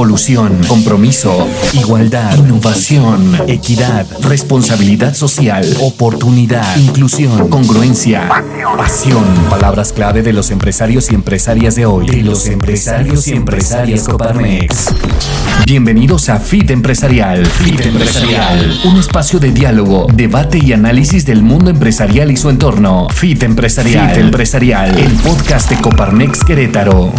evolución, compromiso, igualdad, innovación, equidad, responsabilidad social, oportunidad, inclusión, congruencia, pasión. Palabras clave de los empresarios y empresarias de hoy. De los empresarios y empresarias Coparmex. Bienvenidos a Fit Empresarial. Fit Empresarial. Un espacio de diálogo, debate y análisis del mundo empresarial y su entorno. Fit Empresarial. Fit Empresarial. El podcast de Coparmex Querétaro.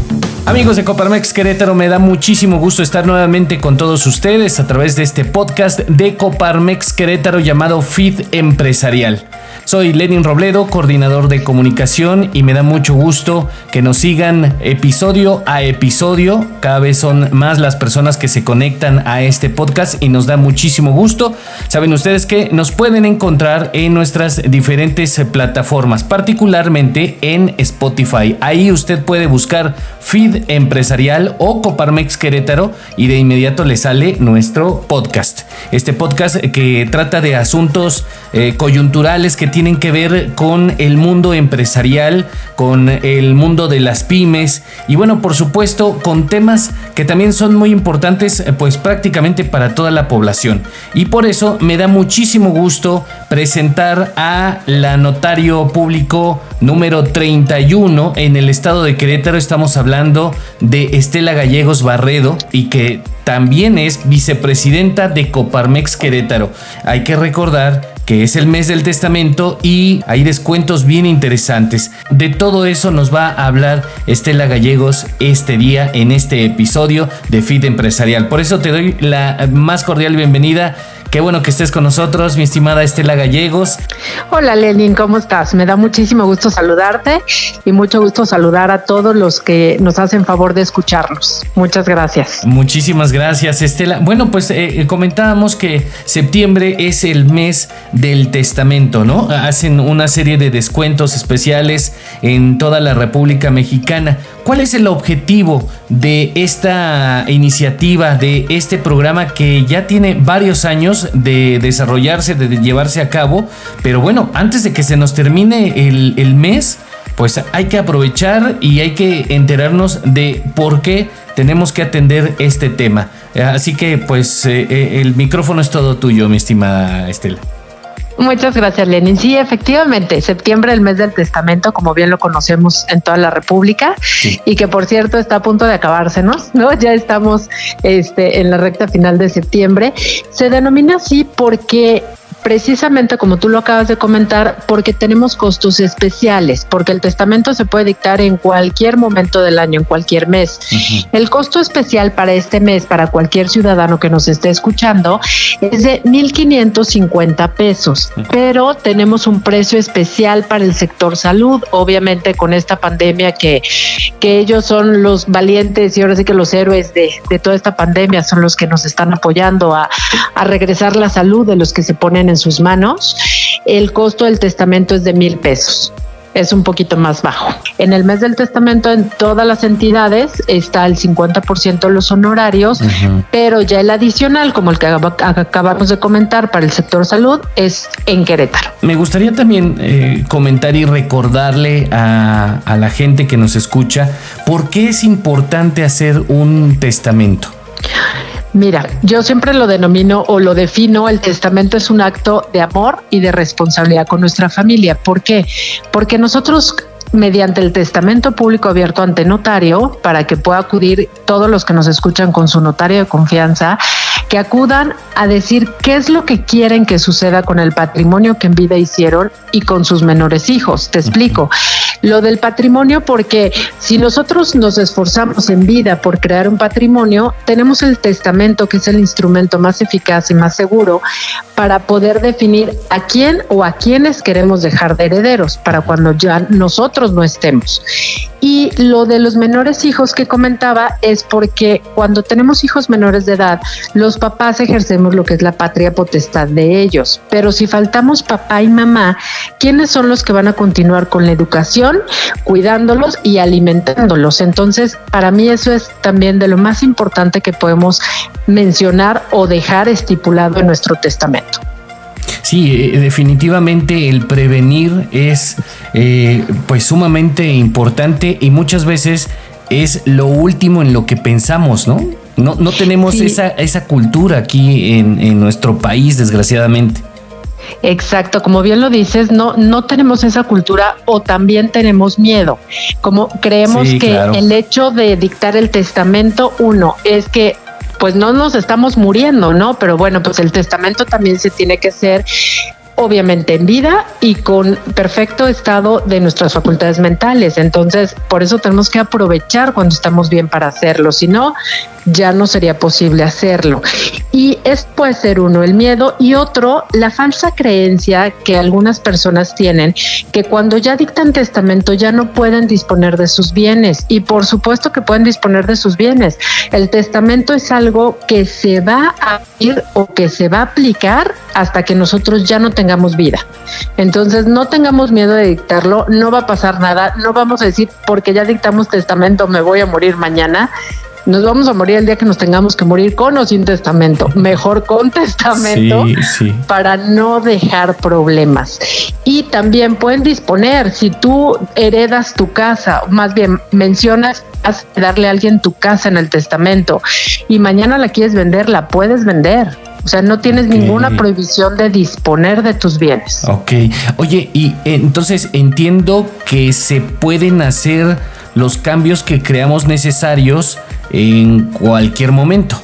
Amigos de Coparmex Querétaro, me da muchísimo gusto estar nuevamente con todos ustedes a través de este podcast de Coparmex Querétaro llamado Fit Empresarial. Soy Lenin Robledo, coordinador de comunicación y me da mucho gusto que nos sigan episodio a episodio. Cada vez son más las personas que se conectan a este podcast y nos da muchísimo gusto. Saben ustedes que nos pueden encontrar en nuestras diferentes plataformas, particularmente en Spotify. Ahí usted puede buscar Feed Empresarial o Coparmex Querétaro y de inmediato le sale nuestro podcast. Este podcast que trata de asuntos eh, coyunturales que tienen que ver con el mundo empresarial, con el mundo de las pymes y bueno, por supuesto, con temas que también son muy importantes eh, pues prácticamente para toda la población. Y por eso me da muchísimo gusto presentar a la notario público número 31 en el estado de Querétaro. Estamos hablando de Estela Gallegos Barredo y que también es vicepresidenta de Coparmex Querétaro. Hay que recordar que es el mes del testamento y hay descuentos bien interesantes. De todo eso nos va a hablar Estela Gallegos este día en este episodio de Fit Empresarial. Por eso te doy la más cordial bienvenida Qué bueno que estés con nosotros, mi estimada Estela Gallegos. Hola Lenin, ¿cómo estás? Me da muchísimo gusto saludarte y mucho gusto saludar a todos los que nos hacen favor de escucharnos. Muchas gracias. Muchísimas gracias, Estela. Bueno, pues eh, eh, comentábamos que septiembre es el mes del testamento, ¿no? Hacen una serie de descuentos especiales en toda la República Mexicana. ¿Cuál es el objetivo de esta iniciativa, de este programa que ya tiene varios años de desarrollarse, de llevarse a cabo? Pero bueno, antes de que se nos termine el, mes, pues hay que aprovechar y hay que enterarnos de por qué tenemos que atender este tema. Así que pues eh, eh, el micrófono es todo tuyo, mi estimada Estela. Muchas gracias, Lenin. Sí, efectivamente, septiembre, el mes del testamento, como bien lo conocemos en toda la República, y que por cierto está a punto de acabársenos, ¿no? Ya estamos este, en la recta final de septiembre. Se denomina así porque precisamente como tú lo acabas de comentar, porque tenemos costos especiales, porque el testamento se puede dictar en cualquier momento del año, en cualquier mes. El costo especial para este mes, para cualquier ciudadano que nos esté escuchando, es de 1.550 pesos, pero tenemos un precio especial para el sector salud, obviamente con esta pandemia que, que ellos son los valientes y ahora sí que los héroes de, de toda esta pandemia son los que nos están apoyando a, a regresar la salud de los que se ponen en sus manos, el costo del testamento es de mil pesos es un poquito más bajo. En el mes del testamento en todas las entidades está el 50% de los honorarios, pero ya el adicional, como el que acabamos de comentar para el sector salud, es en Querétaro. Me gustaría también eh, comentar y recordarle a, a la gente que nos escucha por qué es importante hacer un testamento. Mira, yo siempre lo denomino o lo defino, el testamento es un acto de amor y de responsabilidad con nuestra familia. ¿Por qué? Porque nosotros mediante el testamento público abierto ante notario, para que pueda acudir todos los que nos escuchan con su notario de confianza, que acudan a decir qué es lo que quieren que suceda con el patrimonio que en vida hicieron y con sus menores hijos. Te explico. Lo del patrimonio, porque si nosotros nos esforzamos en vida por crear un patrimonio, tenemos el testamento, que es el instrumento más eficaz y más seguro para poder definir a quién o a quiénes queremos dejar de herederos para cuando ya nosotros no estemos. Y lo de los menores hijos que comentaba es porque cuando tenemos hijos menores de edad, los papás ejercemos lo que es la patria potestad de ellos. Pero si faltamos papá y mamá, ¿quiénes son los que van a continuar con la educación, cuidándolos y alimentándolos? Entonces, para mí eso es también de lo más importante que podemos mencionar o dejar estipulado en nuestro testamento. Sí, eh, definitivamente el prevenir es eh, pues sumamente importante y muchas veces es lo último en lo que pensamos, ¿no? No, no tenemos esa, esa cultura aquí en, en nuestro país, desgraciadamente. Exacto, como bien lo dices, no, no tenemos esa cultura o también tenemos miedo. Como creemos que el hecho de dictar el testamento, uno, es que pues no nos estamos muriendo, ¿no? Pero bueno, pues el testamento también se tiene que hacer obviamente en vida y con perfecto estado de nuestras facultades mentales. Entonces, por eso tenemos que aprovechar cuando estamos bien para hacerlo. Si no, ya no sería posible hacerlo. Y es puede ser uno el miedo y otro la falsa creencia que algunas personas tienen que cuando ya dictan testamento ya no pueden disponer de sus bienes y por supuesto que pueden disponer de sus bienes. El testamento es algo que se va a ir o que se va a aplicar hasta que nosotros ya no tengamos vida. Entonces no tengamos miedo de dictarlo, no va a pasar nada, no vamos a decir porque ya dictamos testamento me voy a morir mañana nos vamos a morir el día que nos tengamos que morir con o sin testamento. Mejor con testamento para no dejar problemas. Y también pueden disponer, si tú heredas tu casa, más bien mencionas darle a alguien tu casa en el testamento y mañana la quieres vender, la puedes vender. O sea, no tienes ninguna prohibición de disponer de tus bienes. Ok. Oye, y entonces entiendo que se pueden hacer los cambios que creamos necesarios en cualquier momento.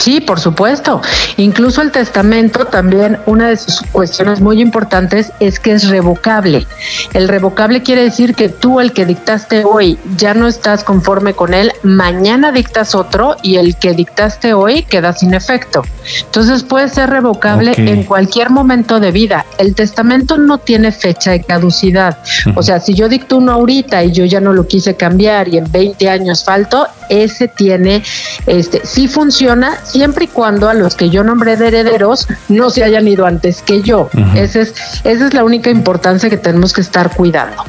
Sí, por supuesto. Incluso el testamento también, una de sus cuestiones muy importantes es que es revocable. El revocable quiere decir que tú, el que dictaste hoy, ya no estás conforme con él, mañana dictas otro y el que dictaste hoy queda sin efecto. Entonces puede ser revocable en cualquier momento de vida. El testamento no tiene fecha de caducidad. O sea, si yo dicto uno ahorita y yo ya no lo quise cambiar y en 20 años falto, ese tiene, este, sí funciona siempre y cuando a los que yo nombré de herederos no se hayan ido antes que yo. Esa es, esa es la única importancia que tenemos que estar cuidando.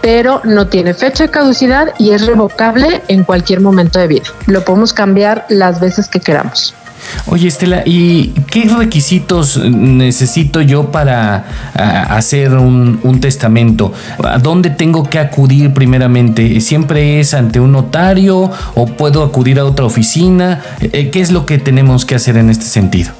Pero no tiene fecha de caducidad y es revocable en cualquier momento de vida. Lo podemos cambiar las veces que queramos. Oye, Estela, ¿y qué requisitos necesito yo para hacer un, testamento? ¿A dónde tengo que acudir primeramente? ¿Siempre es ante un notario o puedo acudir a otra oficina? Eh, ¿Qué es lo que tenemos que hacer en este sentido?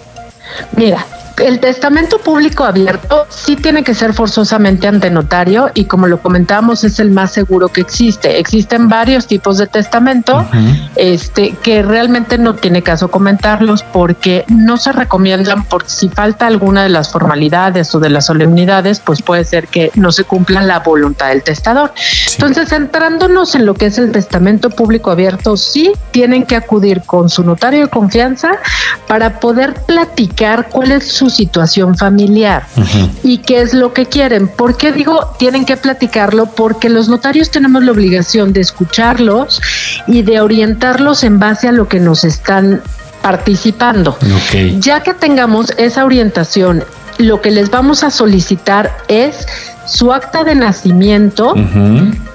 Mira, el testamento público abierto sí tiene que ser forzosamente ante notario y como lo comentábamos es el más seguro que existe. Existen varios tipos de testamento este, que realmente no tiene caso comentarlos porque no se recomiendan porque si falta alguna de las formalidades o de las solemnidades, pues puede ser que no se cumpla la voluntad del testador. Entonces, centrándonos en lo que es el testamento público abierto, sí tienen que acudir con su notario de confianza para poder platicar cuál es su situación familiar y qué es lo que quieren. ¿Por qué digo tienen que platicarlo? Porque los notarios tenemos la obligación de escucharlos y de orientarlos en base a lo que nos están participando. Ya que tengamos esa orientación, lo que les vamos a solicitar es su acta de nacimiento,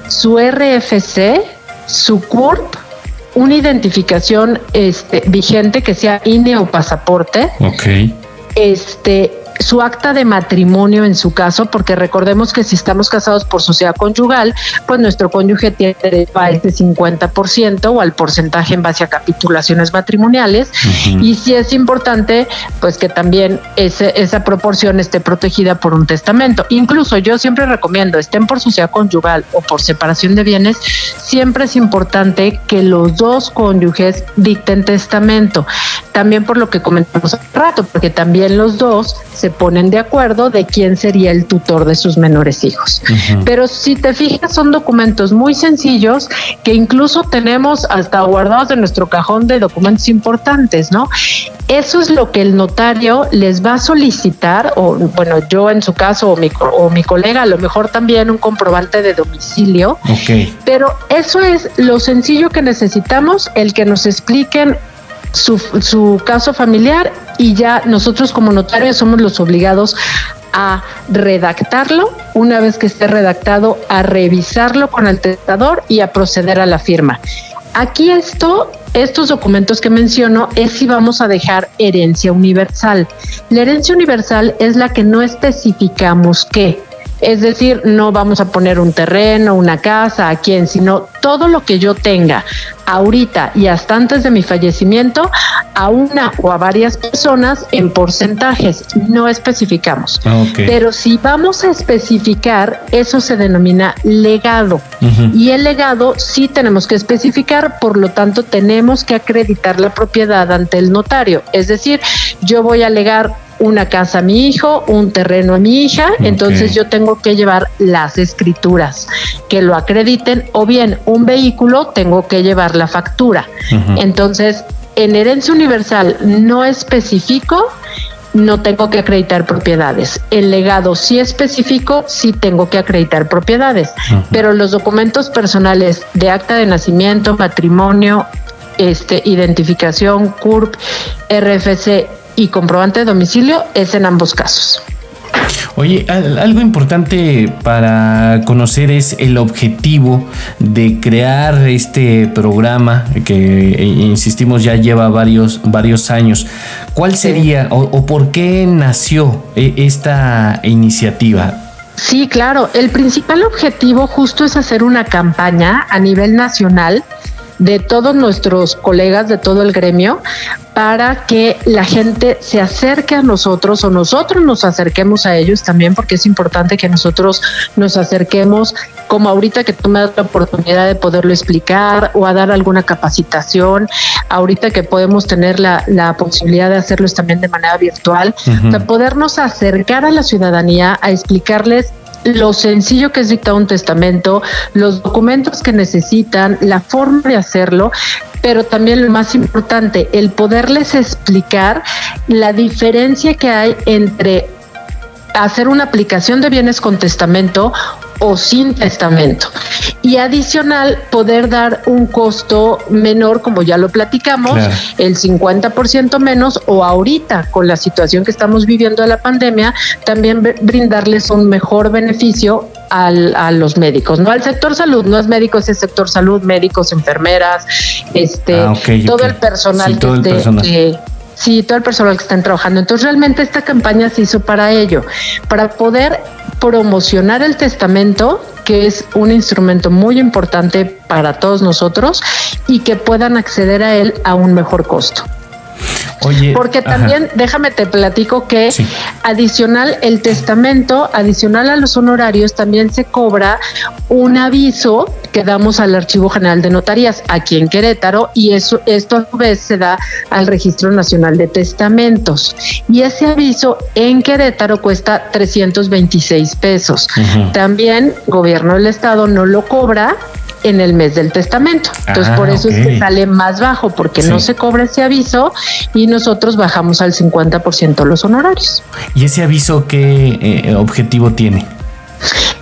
su RFC, su CURP, una identificación este, vigente que sea INE o pasaporte. Okay este su acta de matrimonio en su caso, porque recordemos que si estamos casados por sociedad conyugal, pues nuestro cónyuge tiene derecho a este 50% o al porcentaje en base a capitulaciones matrimoniales. Y si es importante, pues que también ese, esa proporción esté protegida por un testamento. Incluso yo siempre recomiendo, estén por sociedad conyugal o por separación de bienes, siempre es importante que los dos cónyuges dicten testamento. También por lo que comentamos hace rato, porque también los dos se ponen de acuerdo de quién sería el tutor de sus menores hijos. Pero si te fijas, son documentos muy sencillos que incluso tenemos hasta guardados en nuestro cajón de documentos importantes, ¿no? Eso es lo que el notario les va a solicitar, o bueno, yo en su caso, o mi, o mi colega, a lo mejor también un comprobante de domicilio. Pero eso es lo sencillo que necesitamos, el que nos expliquen su, caso familiar y ya nosotros como notarios somos los obligados a redactarlo, una vez que esté redactado, a revisarlo con el testador y a proceder a la firma. Aquí esto, estos documentos que menciono es si vamos a dejar herencia universal. La herencia universal es la que no especificamos qué, Es decir, no vamos a poner un terreno, una casa, a quién, sino todo lo que yo tenga ahorita y hasta antes de mi fallecimiento a una o a varias personas en porcentajes. No especificamos. Pero si vamos a especificar, eso se denomina legado. Y el legado sí tenemos que especificar, por lo tanto tenemos que acreditar la propiedad ante el notario. Es decir, yo voy a legar una casa a mi hijo, un terreno a mi hija, entonces yo tengo que llevar las escrituras que lo acrediten o bien un vehículo tengo que llevar la factura. Entonces, en herencia universal no especifico no tengo que acreditar propiedades. El legado sí específico, sí tengo que acreditar propiedades, pero los documentos personales de acta de nacimiento, matrimonio, este, identificación, CURP, RFC y comprobante de domicilio es en ambos casos. Oye, algo importante para conocer es el objetivo de crear este programa que, eh, insistimos, ya lleva varios, varios años. ¿Cuál sería o, por qué nació eh, esta iniciativa? Sí, claro. El principal objetivo justo es hacer una campaña a nivel nacional de todos nuestros colegas de todo el gremio para que la gente se acerque a nosotros o nosotros nos acerquemos a ellos también, porque es importante que nosotros nos acerquemos, como ahorita que tú me das la oportunidad de poderlo explicar o a dar alguna capacitación, ahorita que podemos tener la, posibilidad de hacerlo también de manera virtual, podernos acercar a la ciudadanía a explicarles lo sencillo que es dictar un testamento, los documentos que necesitan, la forma de hacerlo, pero también lo más importante, el poderles explicar la diferencia que hay entre hacer una aplicación de bienes con testamento o sin testamento. Y adicional, poder dar un costo menor, como ya lo platicamos, el 50% menos, o ahorita con la situación que estamos viviendo de la pandemia, también brindarles un mejor beneficio al, a los médicos, no al sector salud, no es médicos, es sector salud, médicos, enfermeras, este, ah, todo el personal que esté, Sí, todo el personal que están trabajando. Entonces, realmente esta campaña se hizo para ello, para poder promocionar el testamento, que es un instrumento muy importante para todos nosotros y que puedan acceder a él a un mejor costo. Oye, porque también déjame te platico que adicional el testamento, adicional a los honorarios, también se cobra un aviso que damos al Archivo General de Notarías aquí en Querétaro y eso esto a su vez se da al Registro Nacional de Testamentos. Y ese aviso en Querétaro cuesta 326 pesos. También gobierno del estado no lo cobra en el mes del testamento. Entonces, por ah, eso es que sale más bajo, porque no se cobra ese aviso y nosotros bajamos al 50% los honorarios. ¿Y ese aviso qué eh, objetivo tiene?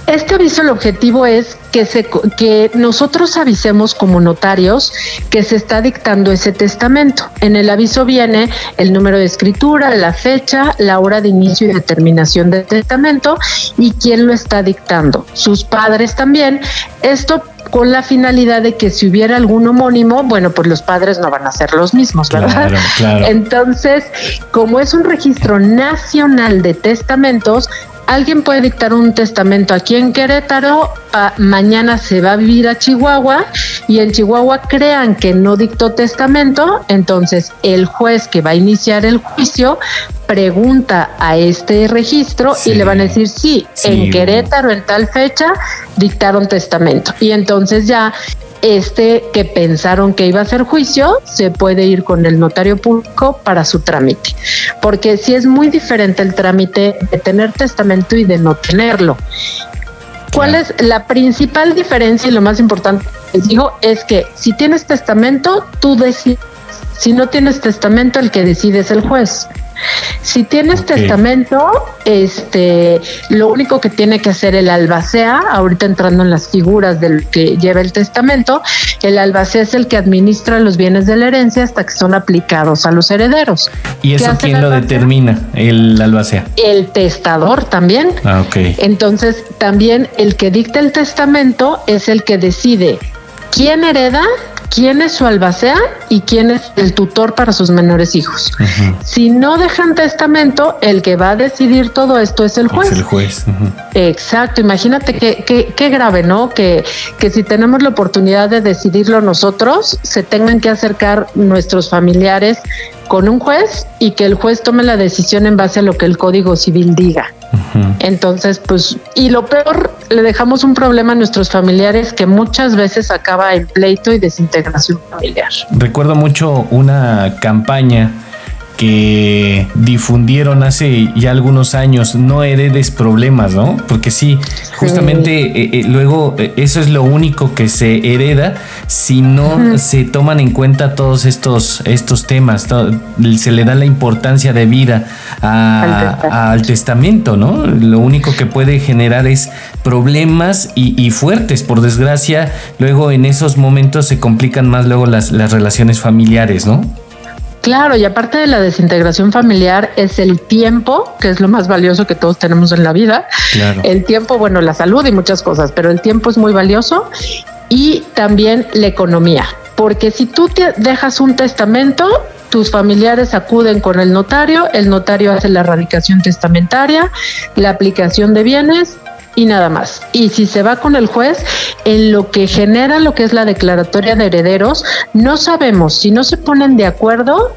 Este aviso, el objetivo es que, se, que nosotros avisemos como notarios que se está dictando ese testamento. En el aviso viene el número de escritura, la fecha, la hora de inicio y determinación del testamento y quién lo está dictando. Sus padres también. Esto con la finalidad de que si hubiera algún homónimo, bueno, pues los padres no van a ser los mismos, ¿verdad? Entonces, como es un registro nacional de testamentos, alguien puede dictar un testamento aquí en Querétaro, mañana se va a vivir a Chihuahua y en Chihuahua crean que no dictó testamento, entonces el juez que va a iniciar el juicio pregunta a este registro y le van a decir sí, en Querétaro en tal fecha dictaron testamento y entonces ya este que pensaron que iba a ser juicio se puede ir con el notario público para su trámite. Porque si es muy diferente el trámite de tener testamento y de no tenerlo. ¿Cuál es la principal diferencia y lo más importante que les digo? Es que si tienes testamento, tú decides. Si no tienes testamento, el que decide es el juez. Si tienes testamento, este, lo único que tiene que hacer el albacea, ahorita entrando en las figuras del que lleva el testamento, el albacea es el que administra los bienes de la herencia hasta que son aplicados a los herederos. ¿Y eso quién lo determina, el albacea? El testador también. Ah, ok. Entonces, también el que dicta el testamento es el que decide quién hereda quién es su albacea y quién es el tutor para sus menores hijos. Si no dejan testamento, el que va a decidir todo esto es el juez. Es el juez. Exacto, imagínate qué que, grave, ¿no? Que, que si tenemos la oportunidad de decidirlo nosotros, se tengan que acercar nuestros familiares con un juez y que el juez tome la decisión en base a lo que el Código Civil diga. Entonces, pues, y lo peor, le dejamos un problema a nuestros familiares que muchas veces acaba en pleito y desintegración familiar. Recuerdo mucho una campaña que difundieron hace ya algunos años, no heredes problemas, ¿no? Porque sí, justamente eh, eh, luego eh, eso es lo único que se hereda si no se toman en cuenta todos estos, estos temas, se le da la importancia de vida al, testamento, ¿no? Lo único que puede generar es problemas y, fuertes, por desgracia, luego en esos momentos se complican más luego las, las relaciones familiares, ¿no? Claro, y aparte de la desintegración familiar es el tiempo, que es lo más valioso que todos tenemos en la vida. El tiempo, bueno, la salud y muchas cosas, pero el tiempo es muy valioso y también la economía, porque si tú te dejas un testamento, tus familiares acuden con el notario, el notario hace la erradicación testamentaria, la aplicación de bienes y nada más. Y si se va con el juez, en lo que genera lo que es la declaratoria de herederos, no sabemos si no se ponen de acuerdo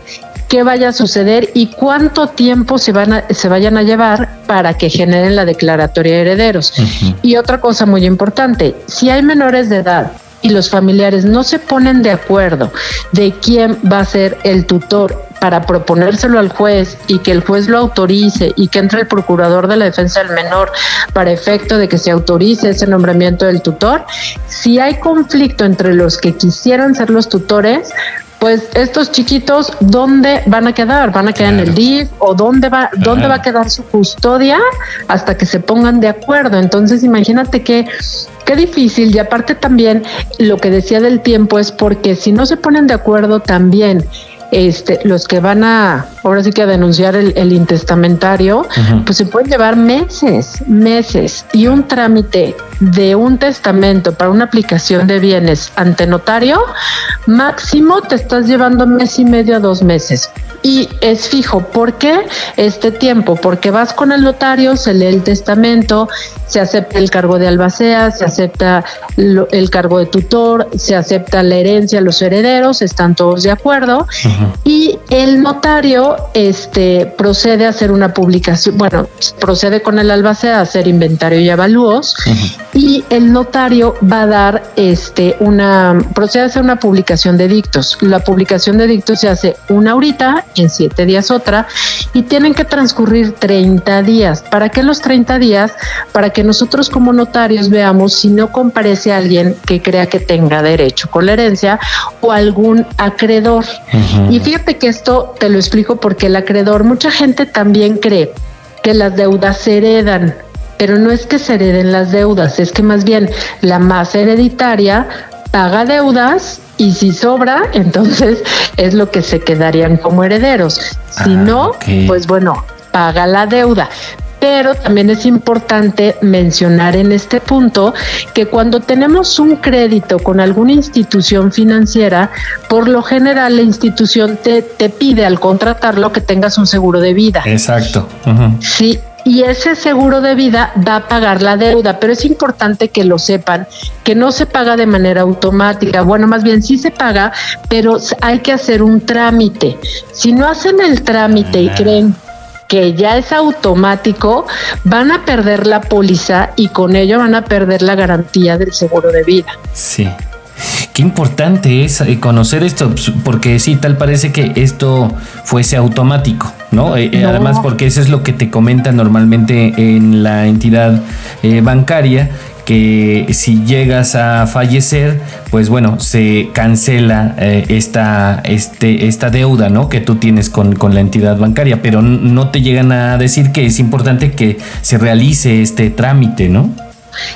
qué vaya a suceder y cuánto tiempo se van a, se vayan a llevar para que generen la declaratoria de herederos. Y otra cosa muy importante, si hay menores de edad y los familiares no se ponen de acuerdo de quién va a ser el tutor para proponérselo al juez y que el juez lo autorice y que entre el procurador de la defensa del menor para efecto de que se autorice ese nombramiento del tutor, si hay conflicto entre los que quisieran ser los tutores, pues estos chiquitos, ¿dónde van a quedar? ¿Van a quedar en el DIF o dónde va, dónde va a quedar su custodia hasta que se pongan de acuerdo? Entonces, imagínate que qué difícil y aparte también lo que decía del tiempo es porque si no se ponen de acuerdo también este, los que van a, ahora sí que a denunciar el, intestamentario, pues se pueden llevar meses, meses. Y un trámite de un testamento para una aplicación de bienes ante notario, máximo te estás llevando mes y medio a dos meses y es fijo. ¿Por qué este tiempo? Porque vas con el notario, se lee el testamento, se acepta el cargo de albacea, se acepta el cargo de tutor, se acepta la herencia, los herederos, están todos de acuerdo y el notario este, procede a hacer una publicación, bueno, procede con el albacea a hacer inventario y avalúos y el notario va a dar este, una, procede a hacer una publicación de dictos. La publicación de dictos se hace una ahorita en siete días otra, y tienen que transcurrir 30 días. ¿Para qué los 30 días? Para que nosotros como notarios veamos si no comparece alguien que crea que tenga derecho con la herencia o algún acreedor. Y fíjate que esto te lo explico porque el acreedor, mucha gente también cree que las deudas se heredan pero no es que se hereden las deudas, es que más bien la más hereditaria paga deudas y si sobra, entonces es lo que se quedarían como herederos. Si ah, no, pues bueno, paga la deuda. Pero también es importante mencionar en este punto que cuando tenemos un crédito con alguna institución financiera, por lo general la institución te, te pide al contratarlo que tengas un seguro de vida. Exacto. Sí, y ese seguro de vida va a pagar la deuda, pero es importante que lo sepan, que no se paga de manera automática, bueno, más bien sí se paga, pero hay que hacer un trámite. Si no hacen el trámite y creen que ya es automático, van a perder la póliza y con ello van a perder la garantía del seguro de vida. Sí. Qué importante es eh, conocer esto, pues, porque sí, tal parece que esto fuese automático, ¿no? Eh, eh, además, porque eso es lo que te comenta normalmente en la entidad bancaria, que si llegas a fallecer, pues bueno, se cancela esta, este, esta deuda, ¿no? Que tú tienes con, con, la entidad bancaria, pero no te llegan a decir que es importante que se realice este trámite, ¿no?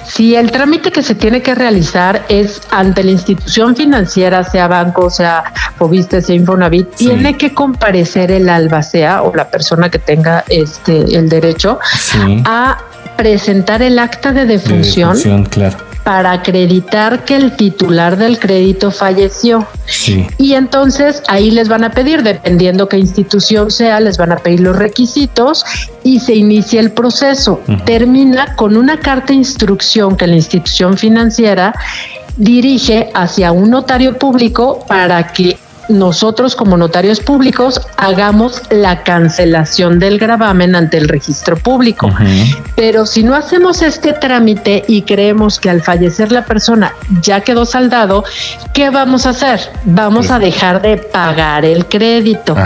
Si el trámite que se tiene que realizar es ante la institución financiera, sea banco, sea Fobiste, sea Infonavit, tiene que comparecer el albacea o la persona que tenga este el derecho a presentar el acta de defunción. claro para acreditar que el titular del crédito falleció. Sí. Y entonces ahí les van a pedir, dependiendo qué institución sea, les van a pedir los requisitos y se inicia el proceso. Termina con una carta de instrucción que la institución financiera dirige hacia un notario público para que nosotros como notarios públicos hagamos la cancelación del gravamen ante el registro público. Pero si no hacemos este trámite y creemos que al fallecer la persona ya quedó saldado, ¿qué vamos a hacer? Vamos a dejar de pagar el crédito.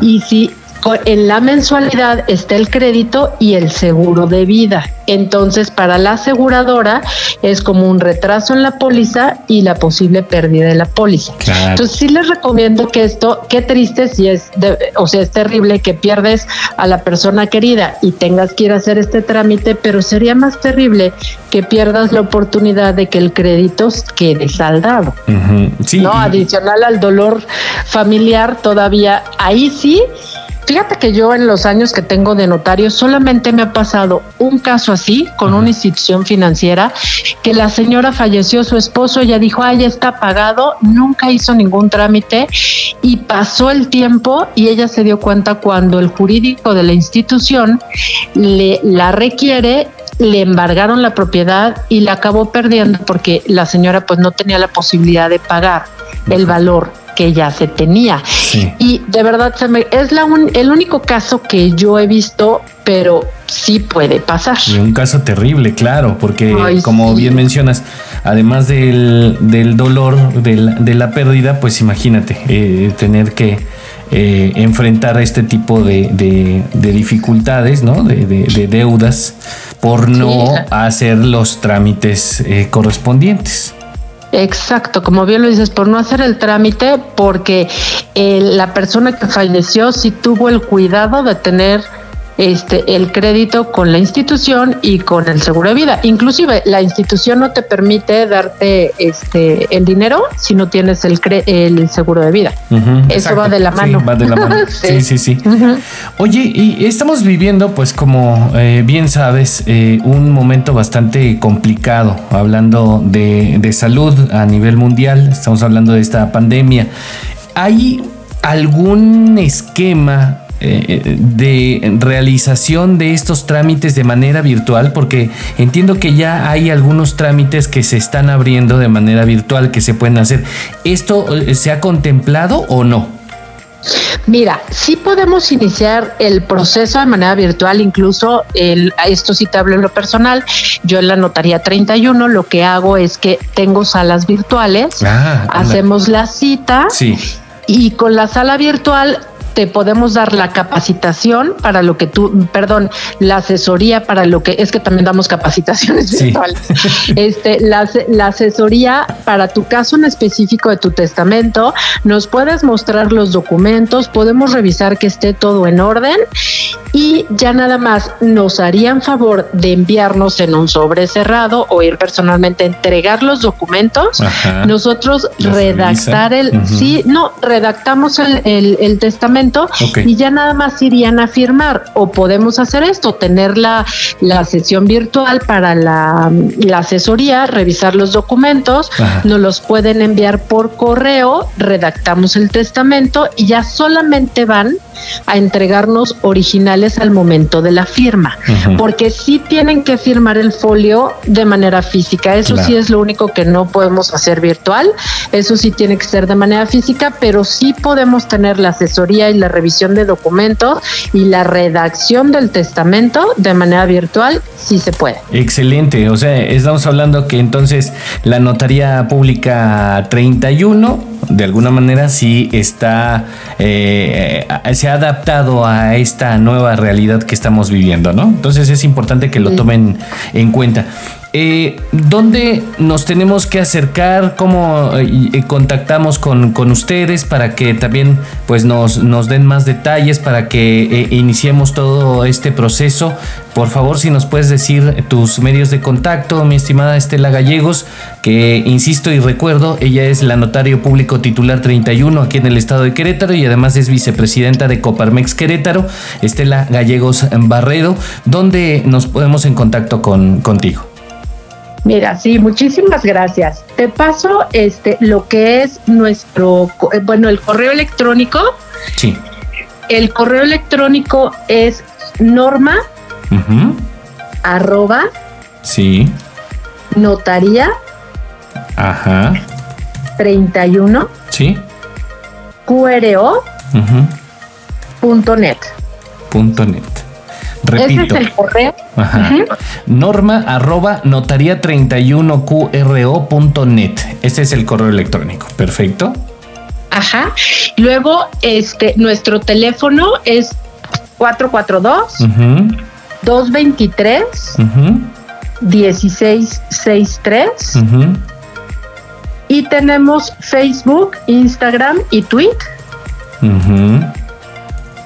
Y si en la mensualidad está el crédito y el seguro de vida. Entonces, para la aseguradora es como un retraso en la póliza y la posible pérdida de la póliza. Entonces, sí les recomiendo que esto, qué triste si es, o sea, es terrible que pierdes a la persona querida y tengas que ir a hacer este trámite, pero sería más terrible que pierdas la oportunidad de que el crédito quede saldado. No, adicional al dolor familiar, todavía ahí sí Fíjate que yo en los años que tengo de notario solamente me ha pasado un caso así con una institución financiera que la señora falleció, su esposo ya dijo, ay, ya está pagado, nunca hizo ningún trámite y pasó el tiempo y ella se dio cuenta cuando el jurídico de la institución le la requiere le embargaron la propiedad y la acabó perdiendo porque la señora pues no tenía la posibilidad de pagar el valor que ya se tenía. Y de verdad se me, es la el único caso que yo he visto, pero sí puede pasar. un caso terrible, claro, porque como bien mencionas, además del, del dolor de la, pérdida, pues imagínate, eh, tener que eh, enfrentar este tipo de, de, dificultades, ¿no? De, deudas por no hacer los trámites eh, correspondientes. Exacto, como bien lo dices, por no hacer el trámite, porque eh, la persona que falleció sí tuvo el cuidado de tener este, el crédito con la institución y con el seguro de vida. Inclusive la institución no te permite darte este, el dinero si no tienes el, el seguro de vida. Eso va de la mano. Sí, va de la mano. sí, sí, sí. Oye, y estamos viviendo, pues como eh, bien sabes, eh, un momento bastante complicado, hablando de, de salud a nivel mundial, estamos hablando de esta pandemia. ¿Hay algún esquema de realización de estos trámites de manera virtual? Porque entiendo que ya hay algunos trámites que se están abriendo de manera virtual que se pueden hacer. ¿Esto eh, se ha contemplado o no? Mira, sí podemos iniciar el proceso de manera virtual, incluso el, esto sí te hablo en lo personal. Yo en la notaría 31 lo que hago es que tengo salas virtuales, ah, hacemos la cita. Sí. Y con la sala virtual te podemos dar la capacitación para lo que tú, perdón, la asesoría para lo que es que también damos capacitaciones virtuales. Este, la, la, asesoría para tu caso en específico de tu testamento, nos puedes mostrar los documentos, podemos revisar que esté todo en orden y ya nada más nos harían favor de enviarnos en un sobre cerrado o ir personalmente a entregar los documentos. Nosotros redactar el, sí, no, redactamos el, el, el testamento y ya nada más irían a firmar. O podemos hacer esto, tener la, la sesión virtual para la, asesoría, revisar los documentos, nos los pueden enviar por correo, redactamos el testamento y ya solamente van a entregarnos originales al momento de la firma, porque sí tienen que firmar el folio de manera física. Eso sí es lo único que no podemos hacer virtual. Eso sí tiene que ser de manera física, pero sí podemos tener la asesoría y la revisión de documentos y la redacción del testamento de manera virtual, sí se puede. Excelente. O sea, estamos hablando que entonces la notaría pública 31 de alguna manera sí está, eh, se ha adaptado a esta nueva realidad que estamos viviendo, ¿no? Entonces es importante que lo tomen en cuenta. Eh, ¿Dónde nos tenemos que acercar? ¿Cómo eh, contactamos con, ustedes para que también pues, nos, nos den más detalles para que eh, iniciemos todo este proceso? Por favor, si nos puedes decir tus medios de contacto, mi estimada Estela Gallegos, que insisto y recuerdo, ella es la notario público titular 31 aquí en el estado de Querétaro y además es vicepresidenta de Coparmex Querétaro, Estela Gallegos Barredo, ¿dónde nos podemos en contacto con, contigo? Mira, sí, muchísimas gracias. Te paso este lo que es nuestro eh, bueno, el correo electrónico. Sí. El correo electrónico es norma arroba sí notaría ajá 31 sí QRO punto net punto net Repito. Ese es el correo. Ajá. Norma arroba notaría 31QRO.net. Ese es el correo electrónico. Perfecto. Ajá. Luego, este, nuestro teléfono es 442 223 1663 y tenemos Facebook, Instagram y Twitter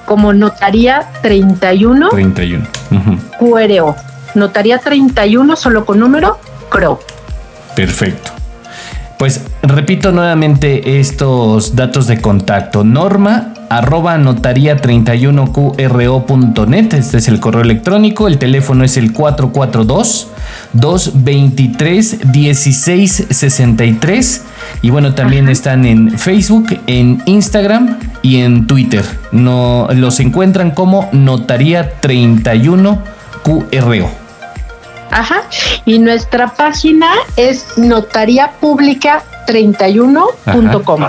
como Notaría 31. 31. QRO. Notaría 31 solo con número CRO. Perfecto. Pues repito nuevamente estos datos de contacto. Norma arroba notaría 31qro.net. Este es el correo electrónico. El teléfono es el 442 223 1663. Y bueno, también están en Facebook, en Instagram y en Twitter. No, los encuentran como Notaría 31QRO. Ajá. Y nuestra página es notariapublica31.com.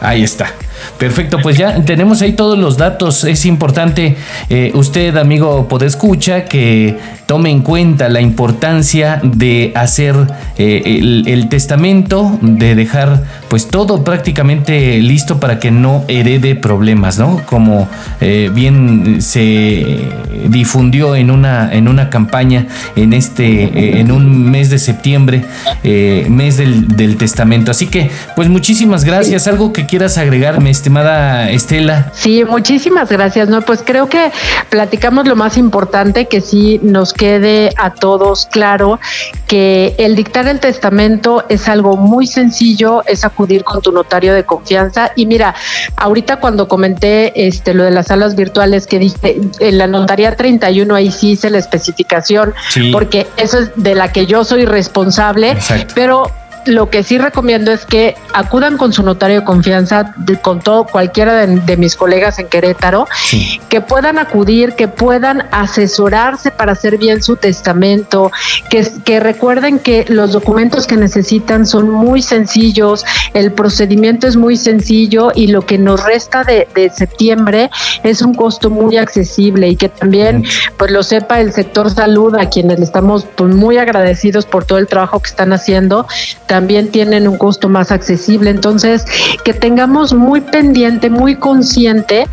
Ahí está. Perfecto, pues ya tenemos ahí todos los datos. Es importante, eh, usted, amigo Podescucha, que tome en cuenta la importancia de hacer eh, el, testamento, de dejar pues todo prácticamente listo para que no herede problemas, ¿no? Como eh, bien se difundió en una, en una campaña en este, en un mes de septiembre, mes del, del testamento. Así que, pues muchísimas gracias. ¿Algo que quieras agregarme, estimada Estela? Sí, muchísimas gracias. No, pues creo que platicamos lo más importante que sí nos quede a todos claro que el dictar el testamento es algo muy sencillo, es acudir con tu notario de confianza. Y mira, ahorita cuando comenté este lo de las salas virtuales que dije, en la notaría 31 ahí sí hice la especificación, porque eso es de la que yo soy responsable, pero lo que sí recomiendo es que acudan con su notario de confianza, con todo cualquiera de, mis colegas en Querétaro, que puedan acudir, que puedan asesorarse para hacer bien su testamento, que, que recuerden que los documentos que necesitan son muy sencillos, el procedimiento es muy sencillo y lo que nos resta de, septiembre es un costo muy accesible y que también pues lo sepa el sector salud a quienes le estamos pues, muy agradecidos por todo el trabajo que están haciendo también tienen un costo más accesible. Entonces, que tengamos muy pendiente, muy consciente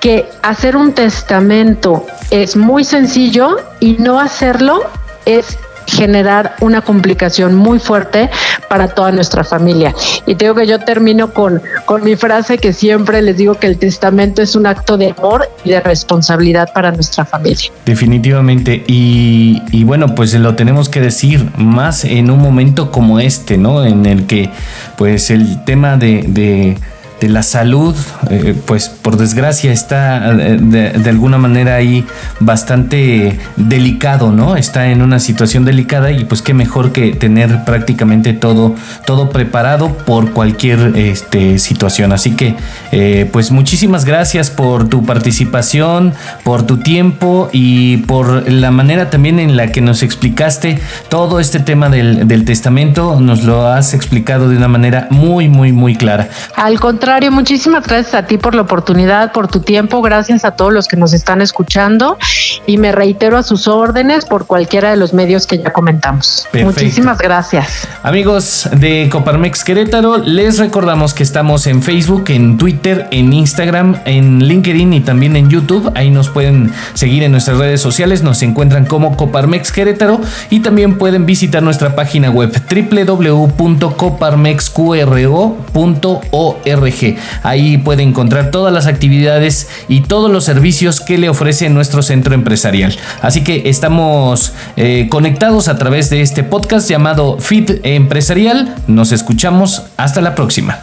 que hacer un testamento es muy sencillo y no hacerlo es generar una complicación muy fuerte para toda nuestra familia. Y tengo que yo termino con, con mi frase que siempre les digo que el testamento es un acto de amor y de responsabilidad para nuestra familia. Definitivamente. Y, y bueno, pues lo tenemos que decir más en un momento como este, ¿no? En el que pues el tema de de la salud, eh, pues por desgracia está eh, de, alguna manera ahí bastante delicado, ¿no? Está en una situación delicada y pues qué mejor que tener prácticamente todo, todo preparado por cualquier este, situación. Así que eh, pues muchísimas gracias por tu participación, por tu tiempo y por la manera también en la que nos explicaste todo este tema del, del testamento. Nos lo has explicado de una manera muy, muy, muy clara. Al contrario, contrario, muchísimas gracias a ti por la oportunidad, por tu tiempo, gracias a todos los que nos están escuchando y me reitero a sus órdenes por cualquiera de los medios que ya comentamos. Muchísimas gracias. Amigos de Coparmex Querétaro, les recordamos que estamos en Facebook, en Twitter, en Instagram, en LinkedIn y también en YouTube. Ahí nos pueden seguir en nuestras redes sociales, nos encuentran como Coparmex Querétaro y también pueden visitar nuestra página web www.coparmexqro.org Ahí puede encontrar todas las actividades y todos los servicios que le ofrece nuestro centro empresarial. Así que estamos eh, conectados a través de este podcast llamado Fit Empresarial. Nos escuchamos. Hasta la próxima.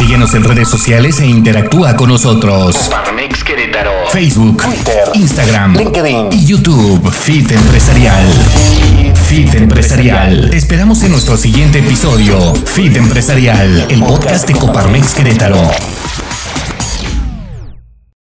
Síguenos en redes sociales e interactúa con nosotros. Facebook, Twitter, Instagram, LinkedIn y YouTube. Fit Empresarial. Fit Empresarial. Te esperamos en nuestro siguiente episodio. Fit Empresarial, el podcast de Coparmex Querétaro.